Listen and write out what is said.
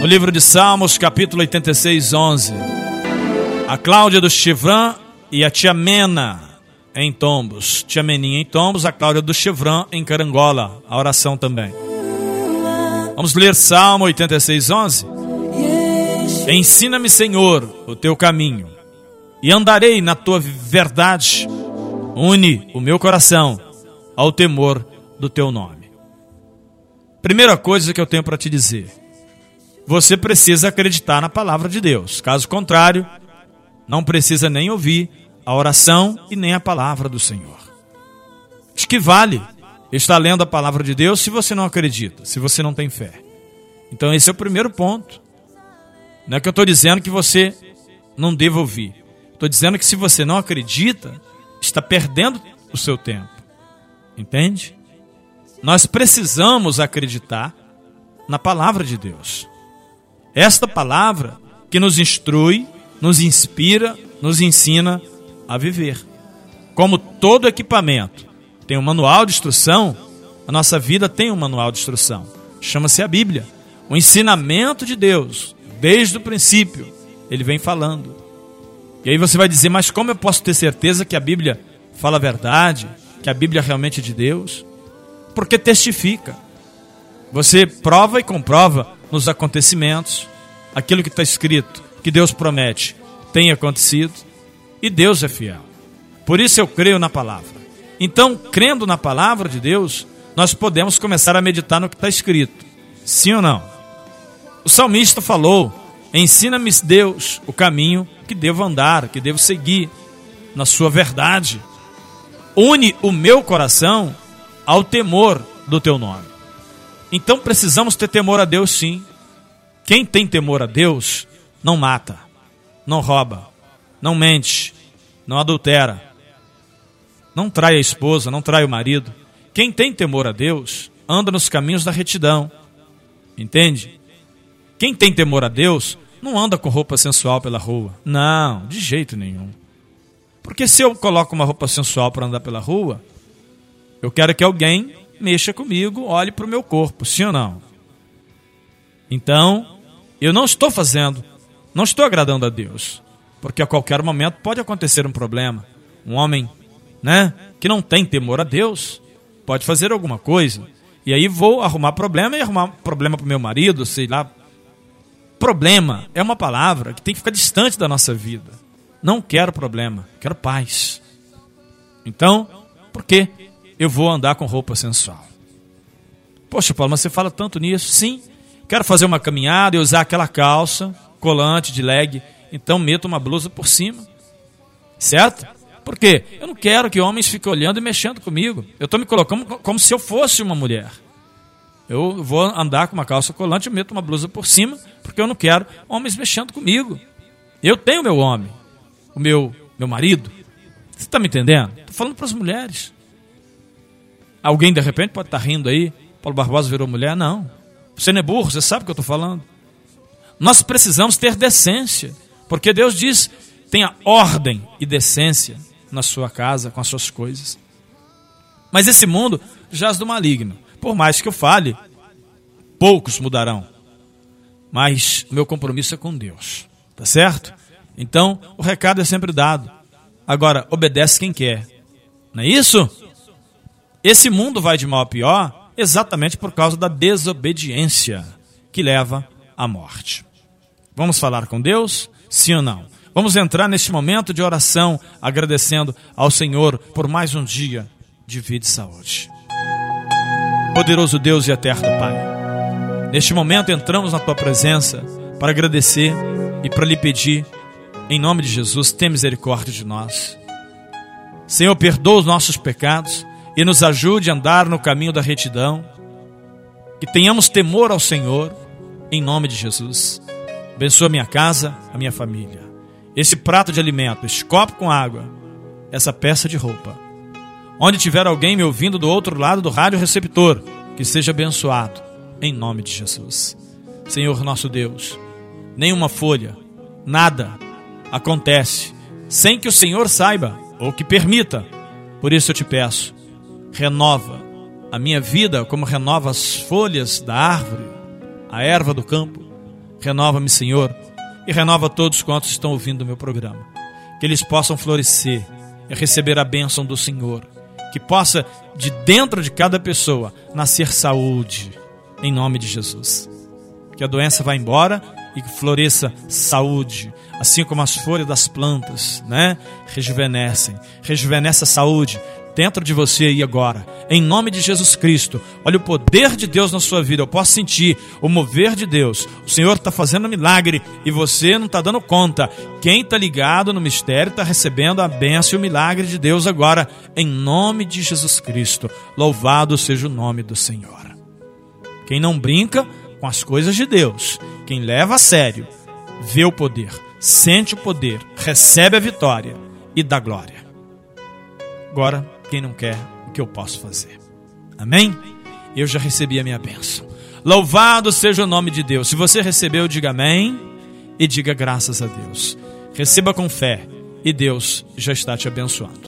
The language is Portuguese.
No livro de Salmos, capítulo 86, 11. A Cláudia do Chivran e a tia Mena em Tombos. Tia Meninha em Tombos, a Cláudia do Chivran em Carangola. A oração também. Vamos ler Salmo 86, 11. Ensina-me, Senhor, o teu caminho, e andarei na tua verdade. Une o meu coração ao temor do teu nome. Primeira coisa que eu tenho para te dizer: você precisa acreditar na palavra de Deus. Caso contrário, não precisa nem ouvir a oração e nem a palavra do Senhor. De que vale estar lendo a palavra de Deus se você não acredita, se você não tem fé? Então, esse é o primeiro ponto. Não é que eu estou dizendo que você não deva ouvir. Estou dizendo que se você não acredita, está perdendo o seu tempo. Entende? Nós precisamos acreditar na palavra de Deus. Esta palavra que nos instrui, nos inspira, nos ensina a viver. Como todo equipamento tem um manual de instrução, a nossa vida tem um manual de instrução. Chama-se a Bíblia. O ensinamento de Deus, desde o princípio, ele vem falando. E aí você vai dizer, mas como eu posso ter certeza que a Bíblia fala a verdade, que a Bíblia realmente é de Deus? Porque testifica. Você prova e comprova nos acontecimentos aquilo que está escrito, que Deus promete, tem acontecido e Deus é fiel. Por isso eu creio na palavra. Então, crendo na palavra de Deus, nós podemos começar a meditar no que está escrito. Sim ou não? O salmista falou: Ensina-me, Deus, o caminho que devo andar, que devo seguir, na sua verdade. Une o meu coração ao temor do teu nome. Então precisamos ter temor a Deus, sim. Quem tem temor a Deus não mata, não rouba, não mente, não adultera, não trai a esposa, não trai o marido. Quem tem temor a Deus anda nos caminhos da retidão. Entende? Quem tem temor a Deus não anda com roupa sensual pela rua. Não, de jeito nenhum. Porque se eu coloco uma roupa sensual para andar pela rua, eu quero que alguém mexa comigo, olhe para o meu corpo, sim ou não? Então, eu não estou fazendo, não estou agradando a Deus. Porque a qualquer momento pode acontecer um problema. Um homem, né, que não tem temor a Deus, pode fazer alguma coisa. E aí vou arrumar problema e arrumar problema para o meu marido, sei lá, Problema é uma palavra que tem que ficar distante da nossa vida. Não quero problema, quero paz. Então, por que eu vou andar com roupa sensual? Poxa, Paulo, mas você fala tanto nisso. Sim, quero fazer uma caminhada e usar aquela calça, colante de leg, então meto uma blusa por cima. Certo? Por quê? Eu não quero que homens fiquem olhando e mexendo comigo. Eu estou me colocando como se eu fosse uma mulher. Eu vou andar com uma calça colante e meto uma blusa por cima, porque eu não quero homens mexendo comigo. Eu tenho meu homem, o meu, meu marido. Você está me entendendo? Estou falando para as mulheres. Alguém de repente pode estar tá rindo aí. Paulo Barbosa virou mulher? Não. Você não é burro, você sabe o que eu estou falando. Nós precisamos ter decência, porque Deus diz: tenha ordem e decência na sua casa, com as suas coisas. Mas esse mundo jaz do maligno. Por mais que eu fale, poucos mudarão. Mas meu compromisso é com Deus. Tá certo? Então, o recado é sempre dado. Agora, obedece quem quer. Não é isso? Esse mundo vai de mal a pior exatamente por causa da desobediência que leva à morte. Vamos falar com Deus? Sim ou não? Vamos entrar neste momento de oração, agradecendo ao Senhor por mais um dia de vida e saúde. Poderoso Deus e eterno Pai, neste momento entramos na tua presença para agradecer e para lhe pedir, em nome de Jesus, tenha misericórdia de nós. Senhor, perdoa os nossos pecados e nos ajude a andar no caminho da retidão. Que tenhamos temor ao Senhor, em nome de Jesus. Abençoa minha casa, a minha família. Esse prato de alimento, este copo com água, essa peça de roupa Onde tiver alguém me ouvindo do outro lado do rádio receptor, que seja abençoado, em nome de Jesus. Senhor nosso Deus, nenhuma folha, nada acontece sem que o Senhor saiba ou que permita. Por isso eu te peço, renova a minha vida como renova as folhas da árvore, a erva do campo. Renova-me, Senhor, e renova todos quantos estão ouvindo o meu programa. Que eles possam florescer e receber a bênção do Senhor. Que possa, de dentro de cada pessoa, nascer saúde, em nome de Jesus. Que a doença vá embora e que floresça saúde, assim como as folhas das plantas, né? Rejuvenescem. Rejuvenesce a saúde, dentro de você e agora. Em nome de Jesus Cristo. Olha o poder de Deus na sua vida. Eu posso sentir o mover de Deus. O Senhor está fazendo um milagre e você não está dando conta. Quem está ligado no mistério está recebendo a bênção e o milagre de Deus agora. Em nome de Jesus Cristo. Louvado seja o nome do Senhor. Quem não brinca com as coisas de Deus, quem leva a sério, vê o poder, sente o poder, recebe a vitória e dá glória. Agora, quem não quer, o que eu posso fazer? Amém? Eu já recebi a minha bênção. Louvado seja o nome de Deus. Se você recebeu, diga amém e diga graças a Deus. Receba com fé e Deus já está te abençoando.